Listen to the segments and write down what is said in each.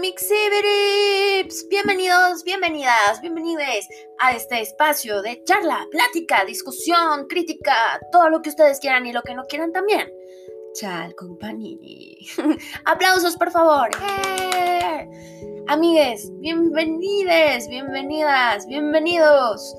Mixibirips. Bienvenidos, bienvenidas, bienvenidos a este espacio de charla, plática, discusión, crítica, todo lo que ustedes quieran y lo que no quieran también. Chal Company. Aplausos, por favor. Amigues, bienvenides, bienvenidas, bienvenidos.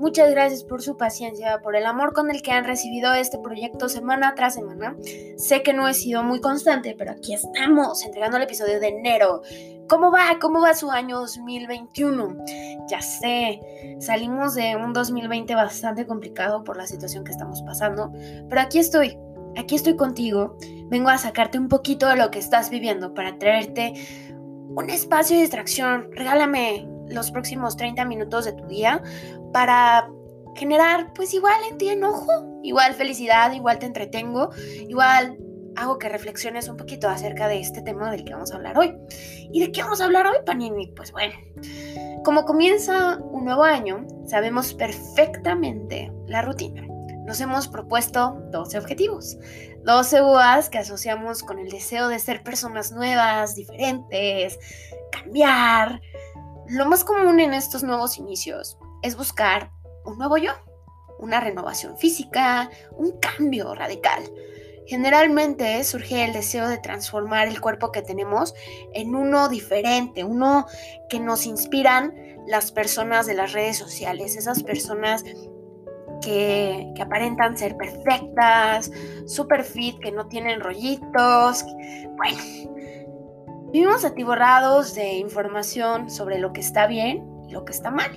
Muchas gracias por su paciencia, por el amor con el que han recibido este proyecto semana tras semana. Sé que no he sido muy constante, pero aquí estamos, entregando el episodio de enero. ¿Cómo va? ¿Cómo va su año 2021? Ya sé, salimos de un 2020 bastante complicado por la situación que estamos pasando, pero aquí estoy, aquí estoy contigo. Vengo a sacarte un poquito de lo que estás viviendo para traerte un espacio de distracción. Regálame los próximos 30 minutos de tu día para generar pues igual en ti enojo, igual felicidad, igual te entretengo, igual hago que reflexiones un poquito acerca de este tema del que vamos a hablar hoy. ¿Y de qué vamos a hablar hoy, Panini? Pues bueno, como comienza un nuevo año, sabemos perfectamente la rutina. Nos hemos propuesto 12 objetivos, 12 UAs que asociamos con el deseo de ser personas nuevas, diferentes, cambiar. Lo más común en estos nuevos inicios es buscar un nuevo yo, una renovación física, un cambio radical. Generalmente surge el deseo de transformar el cuerpo que tenemos en uno diferente, uno que nos inspiran las personas de las redes sociales, esas personas que, aparentan ser perfectas, super fit, que no tienen rollitos. Bueno, vivimos atiborrados de información sobre lo que está bien y lo que está mal.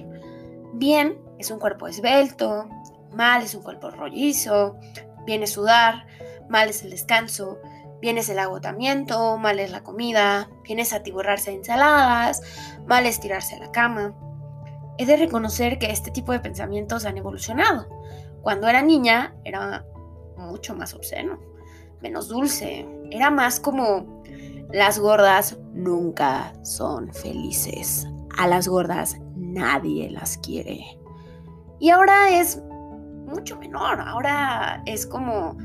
Bien es un cuerpo esbelto, mal es un cuerpo rollizo, bien es sudar, mal es el descanso, bien es el agotamiento, mal es la comida, bien es atiborrarse de ensaladas, mal es tirarse a la cama. He de reconocer que este tipo de pensamientos han evolucionado. Cuando era niña era mucho más obsceno, menos dulce, era más como las gordas nunca son felices. A las gordas nadie las quiere. Y ahora es mucho menor, ahora es como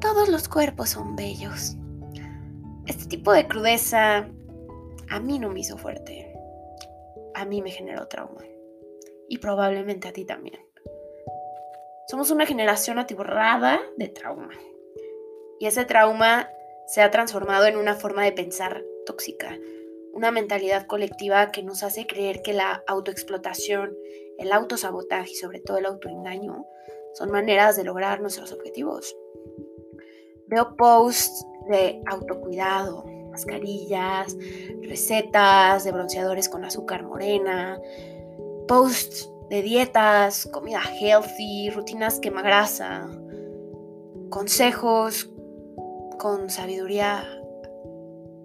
todos los cuerpos son bellos. Este tipo de crudeza a mí no me hizo fuerte, a mí me generó trauma y probablemente a ti también. Somos una generación atiborrada de trauma y ese trauma se ha transformado en una forma de pensar tóxica, una mentalidad colectiva que nos hace creer que la autoexplotación, el autosabotaje y sobre todo el autoengaño son maneras de lograr nuestros objetivos. Veo posts de autocuidado, mascarillas, recetas de bronceadores con azúcar morena, posts de dietas, comida healthy, rutinas quemagrasa, consejos con sabiduría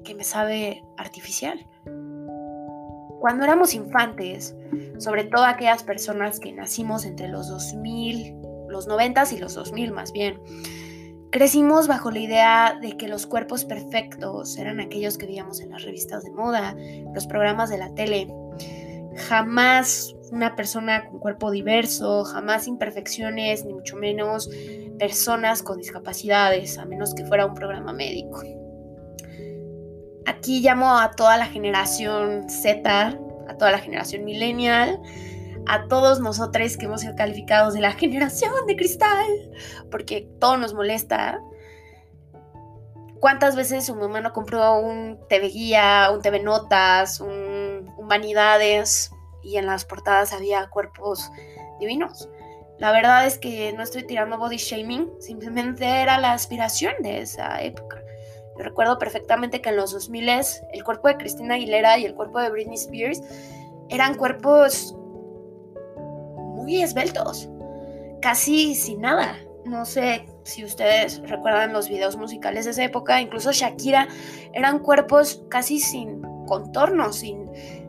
que me sabe artificial. Cuando éramos infantes, sobre todo aquellas personas que nacimos entre los 2000, los 90 y los 2000 más bien, crecimos bajo la idea de que los cuerpos perfectos eran aquellos que veíamos en las revistas de moda, los programas de la tele. Jamás una persona con cuerpo diverso, jamás imperfecciones, ni mucho menos personas con discapacidades, a menos que fuera un programa médico. Aquí llamo a toda la generación Z, a toda la generación millennial, a todos nosotros que hemos sido calificados de la generación de cristal, porque todo nos molesta. ¿Cuántas veces su mamá no compró un TV Guía, un TV Notas, un, un Vanidades y en las portadas había cuerpos divinos? La verdad es que no estoy tirando body shaming, simplemente era la aspiración de esa época recuerdo perfectamente que en los 2000 el cuerpo de Cristina Aguilera y el cuerpo de Britney Spears eran cuerpos muy esbeltos, casi sin nada. No sé si ustedes recuerdan los videos musicales de esa época, incluso Shakira, eran cuerpos casi sin contornos, sin,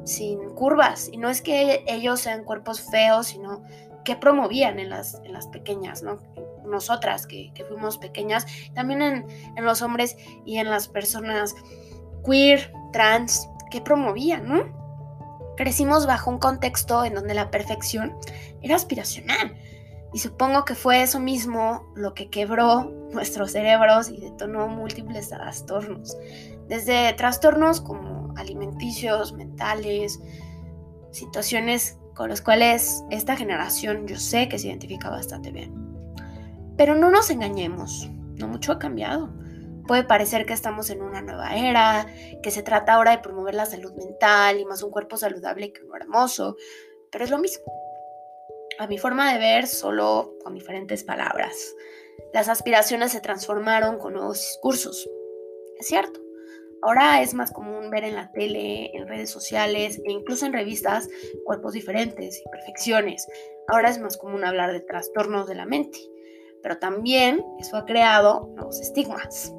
sin curvas. Y no es que ellos sean cuerpos feos, sino que promovían en las, en las pequeñas, ¿no? nosotras que, fuimos pequeñas, también en, los hombres y en las personas queer, trans, que promovían, ¿no? Crecimos bajo un contexto en donde la perfección era aspiracional. Y supongo que fue eso mismo lo que quebró nuestros cerebros y detonó múltiples trastornos. Desde trastornos como alimenticios, mentales, situaciones con las cuales esta generación yo sé que se identifica bastante bien. Pero no nos engañemos, no mucho ha cambiado. Puede parecer que estamos en una nueva era, que se trata ahora de promover la salud mental y más un cuerpo saludable que uno hermoso, pero es lo mismo. A mi forma de ver, solo con diferentes palabras. Las aspiraciones se transformaron con nuevos discursos. Es cierto. Ahora es más común ver en la tele, en redes sociales e incluso en revistas cuerpos diferentes, imperfecciones. Ahora es más común hablar de trastornos de la mente. Pero también eso ha creado nuevos estigmas.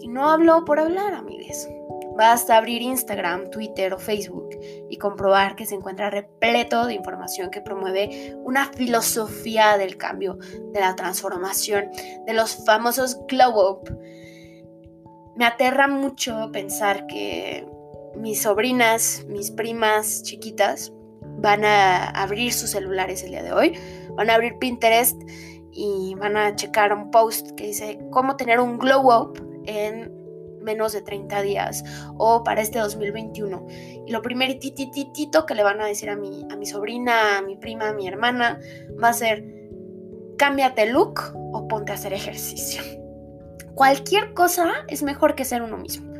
Y no hablo por hablar, amigues. Basta abrir Instagram, Twitter o Facebook y comprobar que se encuentra repleto de información que promueve una filosofía del cambio, de la transformación, de los famosos glow up. Me aterra mucho pensar que mis sobrinas, mis primas chiquitas, van a abrir sus celulares el día de hoy, van a abrir Pinterest y van a checar un post que dice cómo tener un glow up en menos de 30 días o para este 2021. Y lo primeritititito que le van a decir a mi, a mi sobrina, a mi prima, a mi hermana, va a ser, cámbiate look o ponte a hacer ejercicio. Cualquier cosa es mejor que ser uno mismo.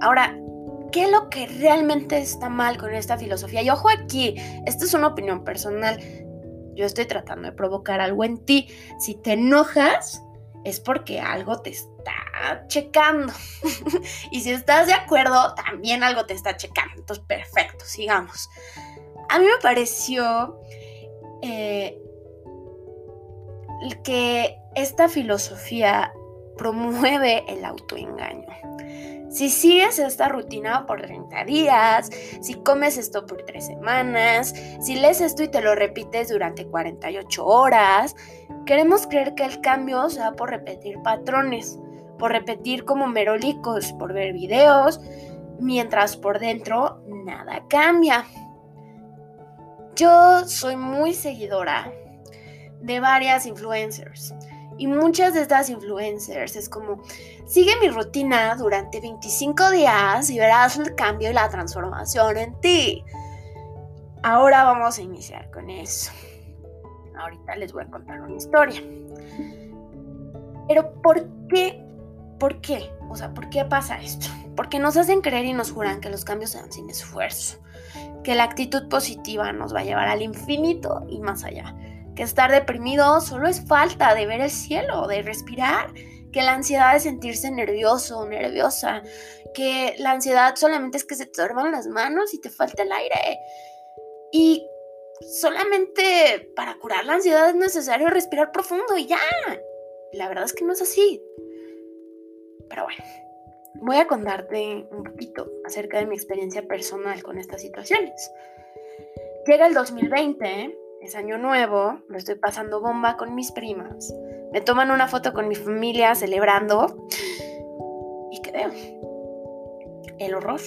Ahora, ¿qué es lo que realmente está mal con esta filosofía? Y ojo aquí, esta es una opinión personal. Yo estoy tratando de provocar algo en ti. Si te enojas, es porque algo te está checando. y si estás de acuerdo, también algo te está checando. Entonces, perfecto, sigamos. A mí me pareció eh, que esta filosofía promueve el autoengaño. Si sigues esta rutina por 30 días, si comes esto por 3 semanas, si lees esto y te lo repites durante 48 horas, queremos creer que el cambio se da por repetir patrones, por repetir como merolicos, por ver videos, mientras por dentro nada cambia. Yo soy muy seguidora de varias influencers y muchas de estas influencers es como, sigue mi rutina durante 25 días y verás el cambio y la transformación en ti. Ahora vamos a iniciar con eso. Ahorita les voy a contar una historia. Pero ¿por qué? ¿Por qué? O sea, ¿por qué pasa esto? Porque nos hacen creer y nos juran que los cambios se dan sin esfuerzo, que la actitud positiva nos va a llevar al infinito y más allá estar deprimido solo es falta de ver el cielo, de respirar, que la ansiedad es sentirse nervioso o nerviosa, que la ansiedad solamente es que se te duerman las manos y te falta el aire. Y solamente para curar la ansiedad es necesario respirar profundo y ya. La verdad es que no es así. Pero bueno, voy a contarte un poquito acerca de mi experiencia personal con estas situaciones. Llega el 2020 es año nuevo, lo estoy pasando bomba con mis primas. Me toman una foto con mi familia celebrando. ¿Y qué veo? El horror.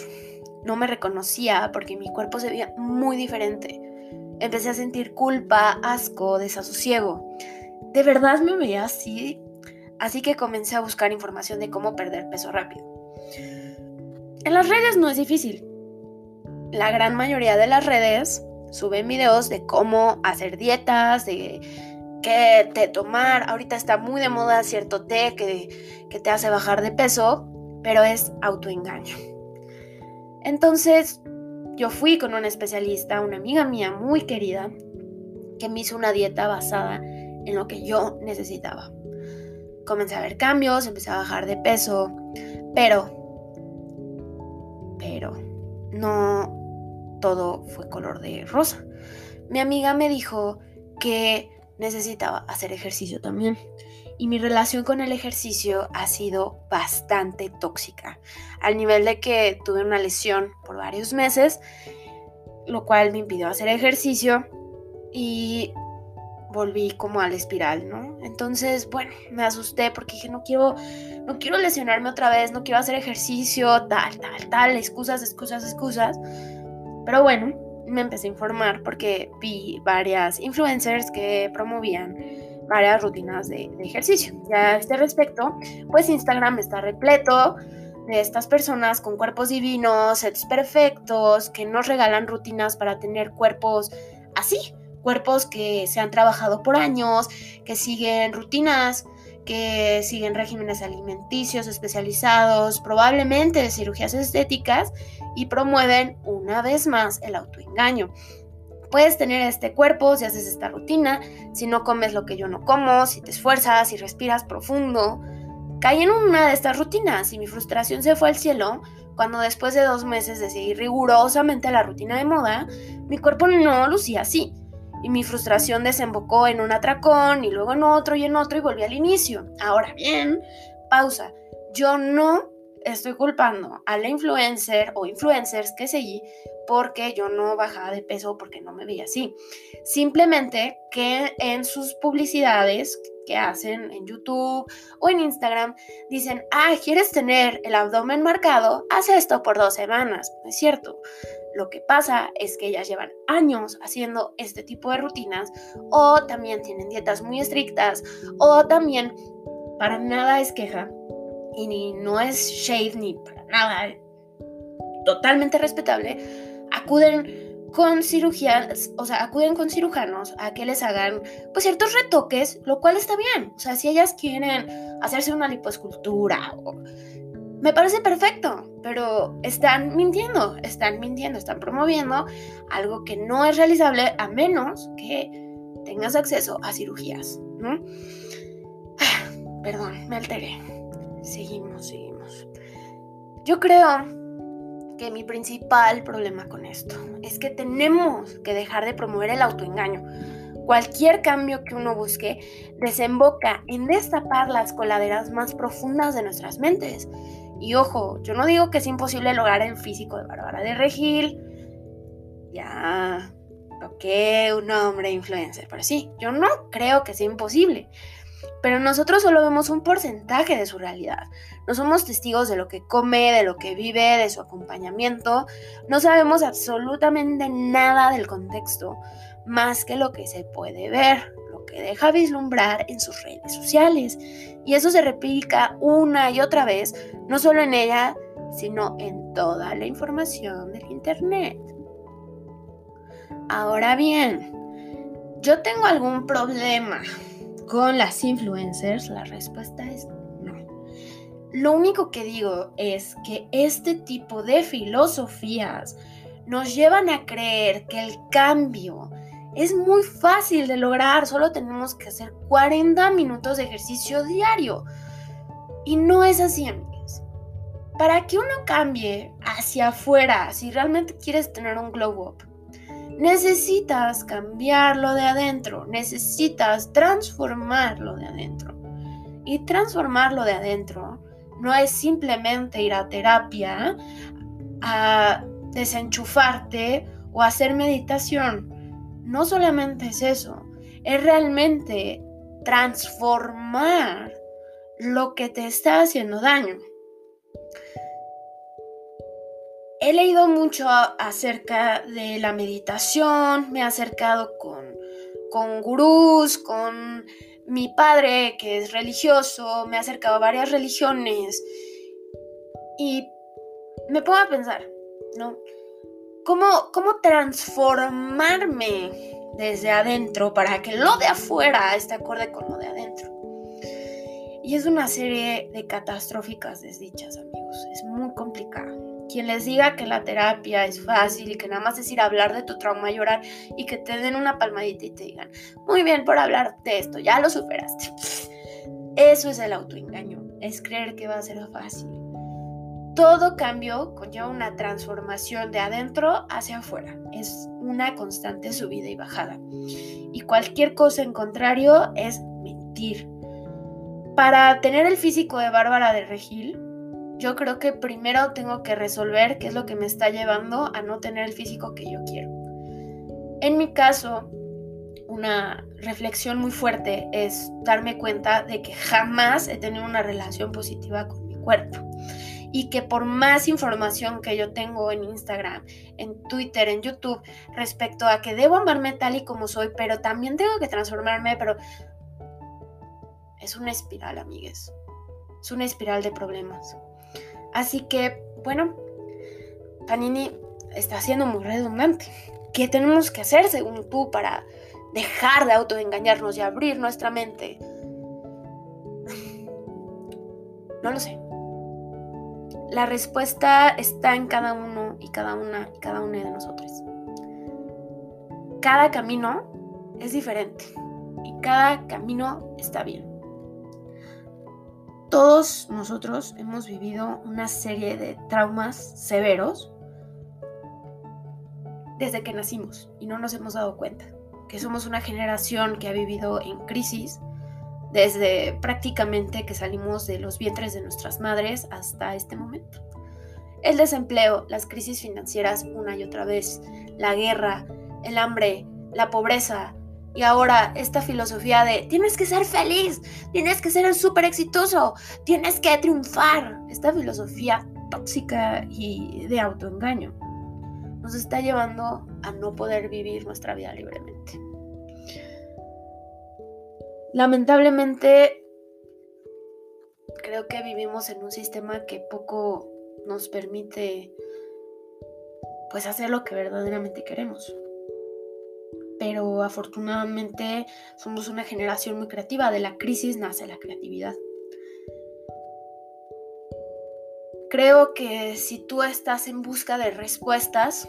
No me reconocía porque mi cuerpo se veía muy diferente. Empecé a sentir culpa, asco, desasosiego. De verdad me veía así. Así que comencé a buscar información de cómo perder peso rápido. En las redes no es difícil. La gran mayoría de las redes suben videos de cómo hacer dietas, de qué té tomar. Ahorita está muy de moda cierto té que, que te hace bajar de peso, pero es autoengaño. Entonces, yo fui con una especialista, una amiga mía muy querida, que me hizo una dieta basada en lo que yo necesitaba. Comencé a ver cambios, empecé a bajar de peso, pero, pero, no, todo fue color de rosa. Mi amiga me dijo que necesitaba hacer ejercicio también. Y mi relación con el ejercicio ha sido bastante tóxica, al nivel de que tuve una lesión por varios meses, lo cual me impidió hacer ejercicio y volví como a la espiral, ¿no? Entonces, bueno, me asusté porque dije, no quiero, no quiero lesionarme otra vez, no quiero hacer ejercicio, tal, tal, tal, excusas, excusas, excusas. Pero bueno, me empecé a informar porque vi varias influencers que promovían varias rutinas de, ejercicio. Ya a este respecto, pues Instagram está repleto de estas personas con cuerpos divinos, sets perfectos, que nos regalan rutinas para tener cuerpos así, cuerpos que se han trabajado por años, que siguen rutinas, que siguen regímenes alimenticios especializados, probablemente de cirugías estéticas, y promueven una vez más el autoengaño. Puedes tener este cuerpo si haces esta rutina, si no comes lo que yo no como, si te esfuerzas, si respiras profundo. Caí en una de estas rutinas y mi frustración se fue al cielo cuando después de dos meses de seguir rigurosamente la rutina de moda, mi cuerpo no lucía así y mi frustración desembocó en un atracón y luego en otro y en otro y volví al inicio. Ahora bien, pausa. Yo no estoy culpando a la influencer o influencers que seguí porque yo no bajaba de peso porque no me veía así. Simplemente que en sus publicidades que hacen en YouTube o en Instagram dicen, ah, ¿quieres tener el abdomen marcado? Haz esto por dos semanas. Es cierto. Lo que pasa es que ellas llevan años haciendo este tipo de rutinas o también tienen dietas muy estrictas o también para nada es queja y ni, no es shade ni para nada totalmente respetable, acuden con cirugías, o sea, acuden con cirujanos a que les hagan pues ciertos retoques, lo cual está bien. O sea, si ellas quieren hacerse una lipoescultura o me parece perfecto, pero están mintiendo, están mintiendo, están promoviendo algo que no es realizable a menos que tengas acceso a cirugías, ¿no? perdón, me alteré. Seguimos, seguimos. Yo creo que mi principal problema con esto es que tenemos que dejar de promover el autoengaño. Cualquier cambio que uno busque desemboca en destapar las coladeras más profundas de nuestras mentes y ojo, yo no digo que es imposible lograr el físico de Bárbara de Regil. Ya, ok, un hombre influencer, pero sí, yo no creo que sea imposible. Pero nosotros solo vemos un porcentaje de su realidad. No somos testigos de lo que come, de lo que vive, de su acompañamiento. No sabemos absolutamente nada del contexto, más que lo que se puede ver que deja vislumbrar en sus redes sociales. Y eso se replica una y otra vez, no solo en ella, sino en toda la información del Internet. Ahora bien, ¿yo tengo algún problema con las influencers? La respuesta es no. Lo único que digo es que este tipo de filosofías nos llevan a creer que el cambio es muy fácil de lograr, solo tenemos que hacer 40 minutos de ejercicio diario. Y no es así. Para que uno cambie hacia afuera, si realmente quieres tener un glow up, necesitas cambiarlo de adentro, necesitas transformarlo de adentro. Y transformarlo de adentro no es simplemente ir a terapia, a desenchufarte o hacer meditación no solamente es eso, es realmente transformar lo que te está haciendo daño. He leído mucho acerca de la meditación, me he acercado con, con gurús, con mi padre que es religioso, me he acercado a varias religiones y me pongo a pensar, ¿no? Cómo, transformarme desde adentro para que lo de afuera esté acorde con lo de adentro. Y es una serie de catastróficas desdichas, amigos. Es muy complicado. Quien les diga que la terapia es fácil y que nada más es ir a hablar de tu trauma y llorar y que te den una palmadita y te digan, muy bien por hablar de esto, ya lo superaste. Eso es el autoengaño, es creer que va a ser fácil. Todo cambio conlleva una transformación de adentro hacia afuera. Es una constante subida y bajada. Y cualquier cosa en contrario es mentir. Para tener el físico de Bárbara de Regil, yo creo que primero tengo que resolver qué es lo que me está llevando a no tener el físico que yo quiero. En mi caso, una reflexión muy fuerte es darme cuenta de que jamás he tenido una relación positiva con mi cuerpo y que por más información que yo tengo en Instagram, en Twitter, en YouTube, respecto a que debo amarme tal y como soy, pero también tengo que transformarme, pero es una espiral, amigues. Es una espiral de problemas. Así que, bueno, Panini está siendo muy redundante. ¿Qué tenemos que hacer, según tú, para dejar de autoengañarnos y abrir nuestra mente? No lo sé. La respuesta está en cada uno y cada una y cada una de nosotros. Cada camino es diferente y cada camino está bien. Todos nosotros hemos vivido una serie de traumas severos desde que nacimos y no nos hemos dado cuenta que somos una generación que ha vivido en crisis desde prácticamente que salimos de los vientres de nuestras madres hasta este momento. El desempleo, las crisis financieras una y otra vez, la guerra, el hambre, la pobreza y ahora esta filosofía de tienes que ser feliz, tienes que ser súper exitoso, tienes que triunfar, esta filosofía tóxica y de autoengaño nos está llevando a no poder vivir nuestra vida libremente. Lamentablemente, creo que vivimos en un sistema que poco nos permite pues hacer lo que verdaderamente queremos. Pero afortunadamente somos una generación muy creativa, de la crisis nace la creatividad. Creo que si tú estás en busca de respuestas,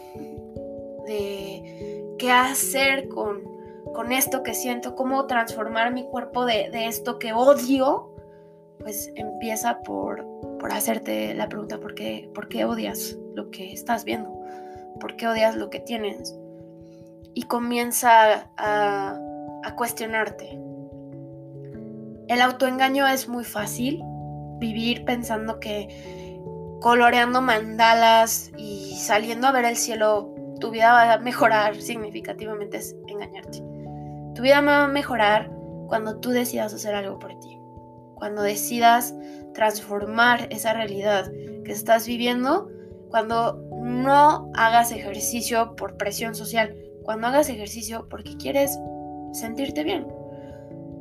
de qué hacer con con esto que siento, cómo transformar mi cuerpo de, esto que odio, pues empieza por, por hacerte la pregunta, ¿por qué, ¿por qué odias lo que estás viendo? ¿Por qué odias lo que tienes? Y comienza a, a cuestionarte. El autoengaño es muy fácil, vivir pensando que coloreando mandalas y saliendo a ver el cielo, tu vida va a mejorar significativamente es engañarte. Tu vida va a mejorar cuando tú decidas hacer algo por ti. Cuando decidas transformar esa realidad que estás viviendo. Cuando no hagas ejercicio por presión social. Cuando hagas ejercicio porque quieres sentirte bien.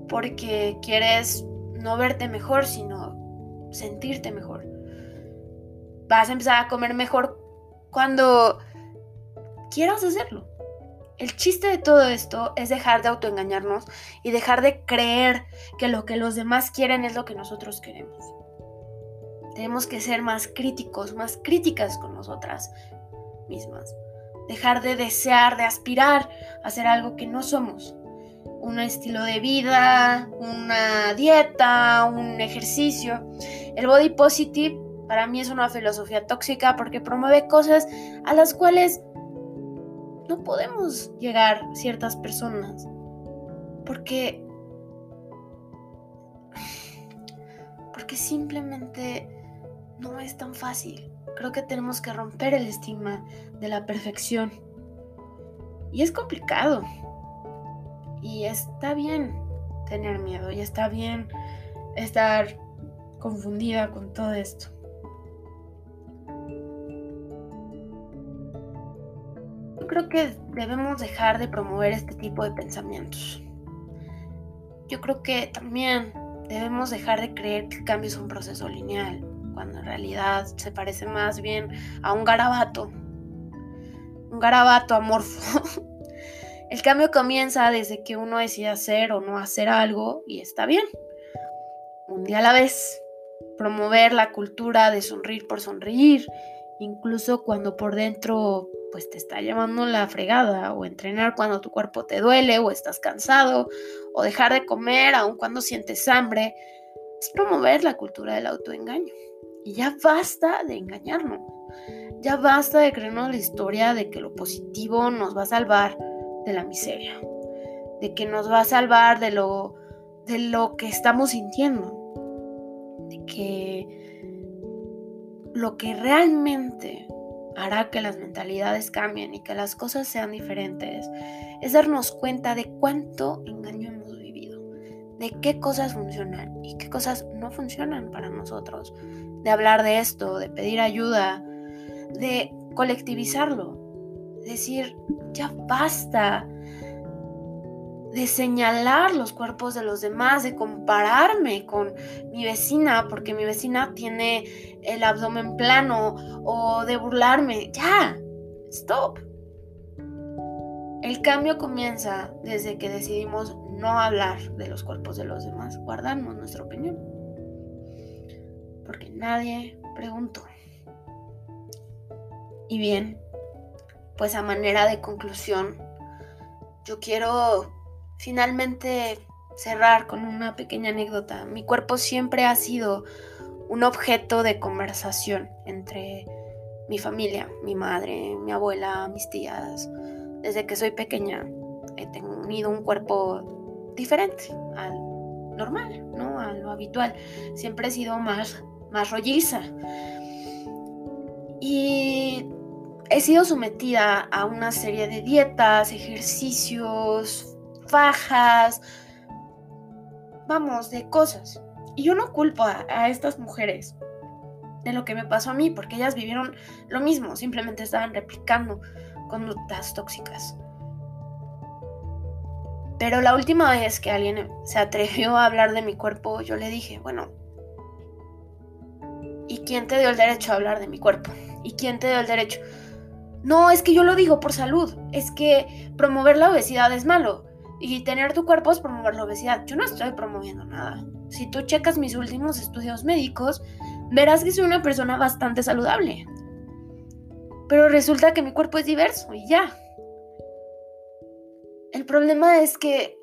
Porque quieres no verte mejor, sino sentirte mejor. Vas a empezar a comer mejor cuando quieras hacerlo. El chiste de todo esto es dejar de autoengañarnos y dejar de creer que lo que los demás quieren es lo que nosotros queremos. Tenemos que ser más críticos, más críticas con nosotras mismas. Dejar de desear, de aspirar a hacer algo que no somos. Un estilo de vida, una dieta, un ejercicio. El body positive para mí es una filosofía tóxica porque promueve cosas a las cuales no podemos llegar ciertas personas. Porque. Porque simplemente no es tan fácil. Creo que tenemos que romper el estigma de la perfección. Y es complicado. Y está bien tener miedo. Y está bien estar confundida con todo esto. Que debemos dejar de promover este tipo de pensamientos. Yo creo que también debemos dejar de creer que el cambio es un proceso lineal, cuando en realidad se parece más bien a un garabato, un garabato amorfo. El cambio comienza desde que uno decide hacer o no hacer algo y está bien. Un día a la vez. Promover la cultura de sonreír por sonreír, incluso cuando por dentro pues te está llevando la fregada, o entrenar cuando tu cuerpo te duele, o estás cansado, o dejar de comer aun cuando sientes hambre, es promover la cultura del autoengaño. Y ya basta de engañarnos, ya basta de creernos la historia de que lo positivo nos va a salvar de la miseria, de que nos va a salvar de lo, de lo que estamos sintiendo, de que lo que realmente hará que las mentalidades cambien y que las cosas sean diferentes, es darnos cuenta de cuánto engaño hemos vivido, de qué cosas funcionan y qué cosas no funcionan para nosotros, de hablar de esto, de pedir ayuda, de colectivizarlo, decir, ya basta de señalar los cuerpos de los demás, de compararme con mi vecina porque mi vecina tiene el abdomen plano o de burlarme. Ya, stop. El cambio comienza desde que decidimos no hablar de los cuerpos de los demás, guardarnos nuestra opinión. Porque nadie preguntó. Y bien, pues a manera de conclusión, yo quiero finalmente cerrar con una pequeña anécdota. Mi cuerpo siempre ha sido un objeto de conversación entre mi familia, mi madre, mi abuela, mis tías. Desde que soy pequeña he tenido un cuerpo diferente al normal, ¿no? A lo habitual. Siempre he sido más, más rolliza. Y he sido sometida a una serie de dietas, ejercicios, fajas, vamos, de cosas. Y yo no culpo a, estas mujeres de lo que me pasó a mí, porque ellas vivieron lo mismo, simplemente estaban replicando conductas tóxicas. Pero la última vez que alguien se atrevió a hablar de mi cuerpo, yo le dije, bueno, ¿y quién te dio el derecho a hablar de mi cuerpo? ¿Y quién te dio el derecho? No, es que yo lo digo por salud. Es que promover la obesidad es malo. Y tener tu cuerpo es promover la obesidad. Yo no estoy promoviendo nada. Si tú checas mis últimos estudios médicos, verás que soy una persona bastante saludable. Pero resulta que mi cuerpo es diverso y ya. El problema es que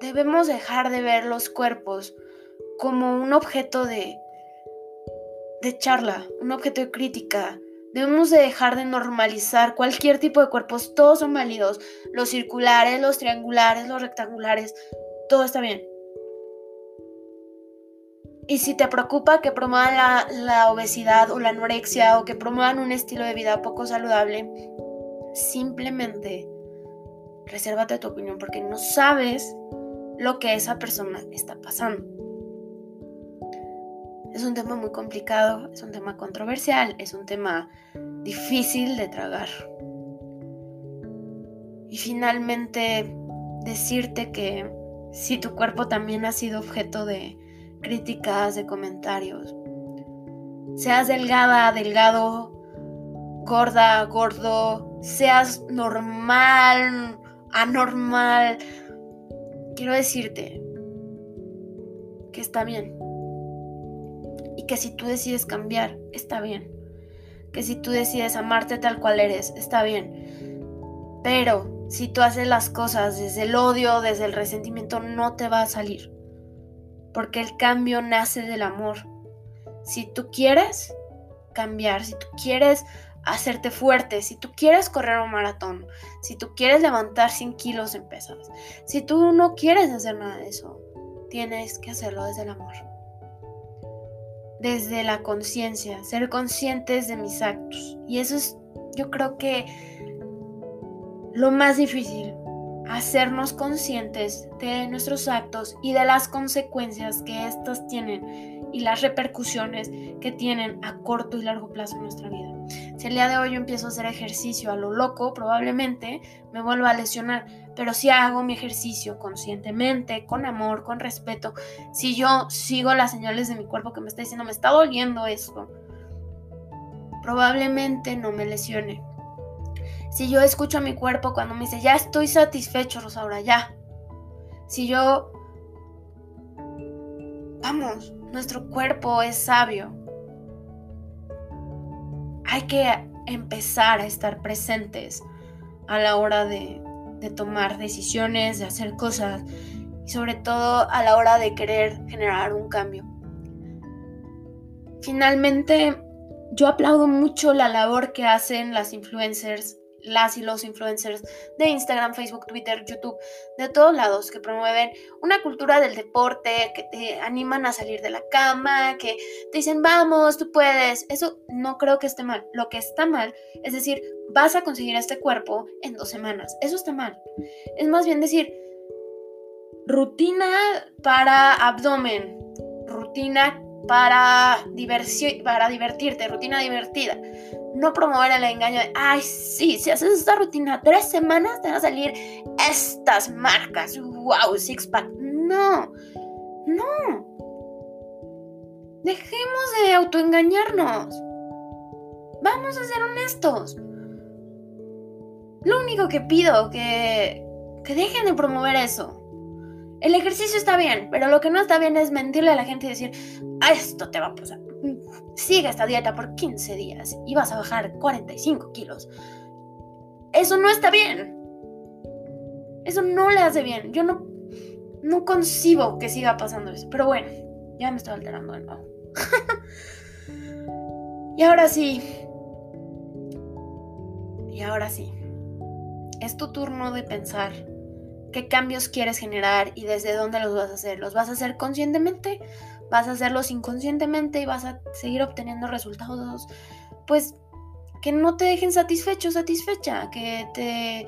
debemos dejar de ver los cuerpos como un objeto de, de charla, un objeto de crítica, Debemos de dejar de normalizar cualquier tipo de cuerpos, todos son válidos, los circulares, los triangulares, los rectangulares, todo está bien. Y si te preocupa que promuevan la, obesidad o la anorexia o que promuevan un estilo de vida poco saludable, simplemente resérvate tu opinión porque no sabes lo que esa persona está pasando. Es un tema muy complicado, es un tema controversial, es un tema difícil de tragar. Y finalmente decirte que si tu cuerpo también ha sido objeto de críticas, de comentarios, seas delgada, delgado, gorda, gordo, seas normal, anormal, quiero decirte que está bien que si tú decides cambiar, está bien. Que si tú decides amarte tal cual eres, está bien. Pero si tú haces las cosas desde el odio, desde el resentimiento, no te va a salir. Porque el cambio nace del amor. Si tú quieres cambiar, si tú quieres hacerte fuerte, si tú quieres correr un maratón, si tú quieres levantar 100 kilos en pesas, si tú no quieres hacer nada de eso, tienes que hacerlo desde el amor desde la conciencia, ser conscientes de mis actos. Y eso es, yo creo que lo más difícil, hacernos conscientes de nuestros actos y de las consecuencias que éstas tienen y las repercusiones que tienen a corto y largo plazo en nuestra vida. Si el día de hoy yo empiezo a hacer ejercicio a lo loco, probablemente me vuelva a lesionar, pero si hago mi ejercicio conscientemente, con amor, con respeto, si yo sigo las señales de mi cuerpo que me está diciendo, me está doliendo esto, probablemente no me lesione. Si yo escucho a mi cuerpo cuando me dice, ya estoy satisfecho, Rosaura, ya. Si yo... Vamos, nuestro cuerpo es sabio. Hay que empezar a estar presentes a la hora de, de tomar decisiones, de hacer cosas y sobre todo a la hora de querer generar un cambio. Finalmente, yo aplaudo mucho la labor que hacen las influencers las y los influencers de Instagram, Facebook, Twitter, YouTube, de todos lados, que promueven una cultura del deporte, que te animan a salir de la cama, que te dicen, vamos, tú puedes. Eso no creo que esté mal. Lo que está mal es decir, vas a conseguir este cuerpo en dos semanas. Eso está mal. Es más bien decir, rutina para abdomen, rutina para, para divertirte, rutina divertida. No promover el engaño de, ay, sí, si haces esta rutina tres semanas te van a salir estas marcas. ¡Wow! Six pack. No, no. Dejemos de autoengañarnos. Vamos a ser honestos. Lo único que pido que que dejen de promover eso. El ejercicio está bien, pero lo que no está bien es mentirle a la gente y decir, a esto te va a pasar. Sigue esta dieta por 15 días y vas a bajar 45 kilos. Eso no está bien. Eso no le hace bien. Yo no, no concibo que siga pasando eso. Pero bueno, ya me estoy alterando de nuevo. y ahora sí. Y ahora sí. Es tu turno de pensar qué cambios quieres generar y desde dónde los vas a hacer. ¿Los vas a hacer conscientemente? ¿Vas a hacerlos inconscientemente y vas a seguir obteniendo resultados? Pues que no te dejen satisfecho, satisfecha, que te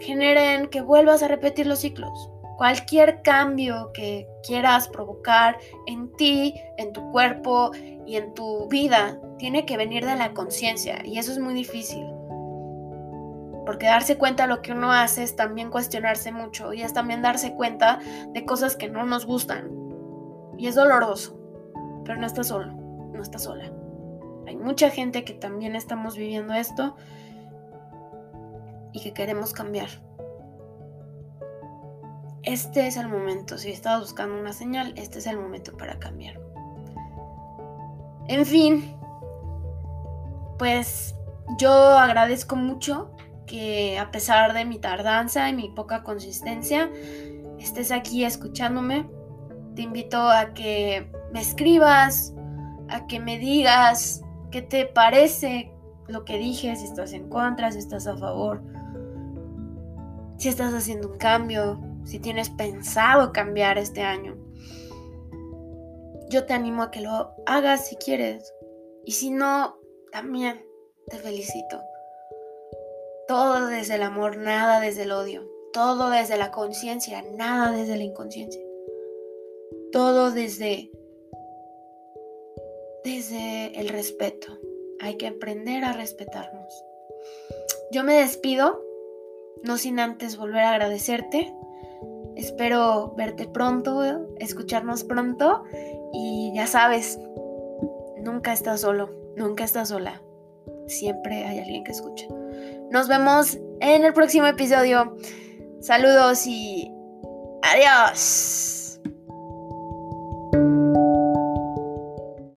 generen que vuelvas a repetir los ciclos. Cualquier cambio que quieras provocar en ti, en tu cuerpo y en tu vida, tiene que venir de la conciencia y eso es muy difícil porque darse cuenta de lo que uno hace es también cuestionarse mucho y es también darse cuenta de cosas que no nos gustan. Y es doloroso, pero no estás solo, no estás sola. Hay mucha gente que también estamos viviendo esto y que queremos cambiar. Este es el momento, si estás buscando una señal, este es el momento para cambiar. En fin, pues yo agradezco mucho que a pesar de mi tardanza y mi poca consistencia, estés aquí escuchándome. Te invito a que me escribas, a que me digas qué te parece lo que dije, si estás en contra, si estás a favor, si estás haciendo un cambio, si tienes pensado cambiar este año. Yo te animo a que lo hagas si quieres. Y si no, también te felicito. Todo desde el amor, nada desde el odio. Todo desde la conciencia, nada desde la inconsciencia. Todo desde desde el respeto. Hay que aprender a respetarnos. Yo me despido, no sin antes volver a agradecerte. Espero verte pronto, escucharnos pronto y ya sabes, nunca estás solo, nunca estás sola. Siempre hay alguien que escucha. Nos vemos en el próximo episodio. Saludos y adiós.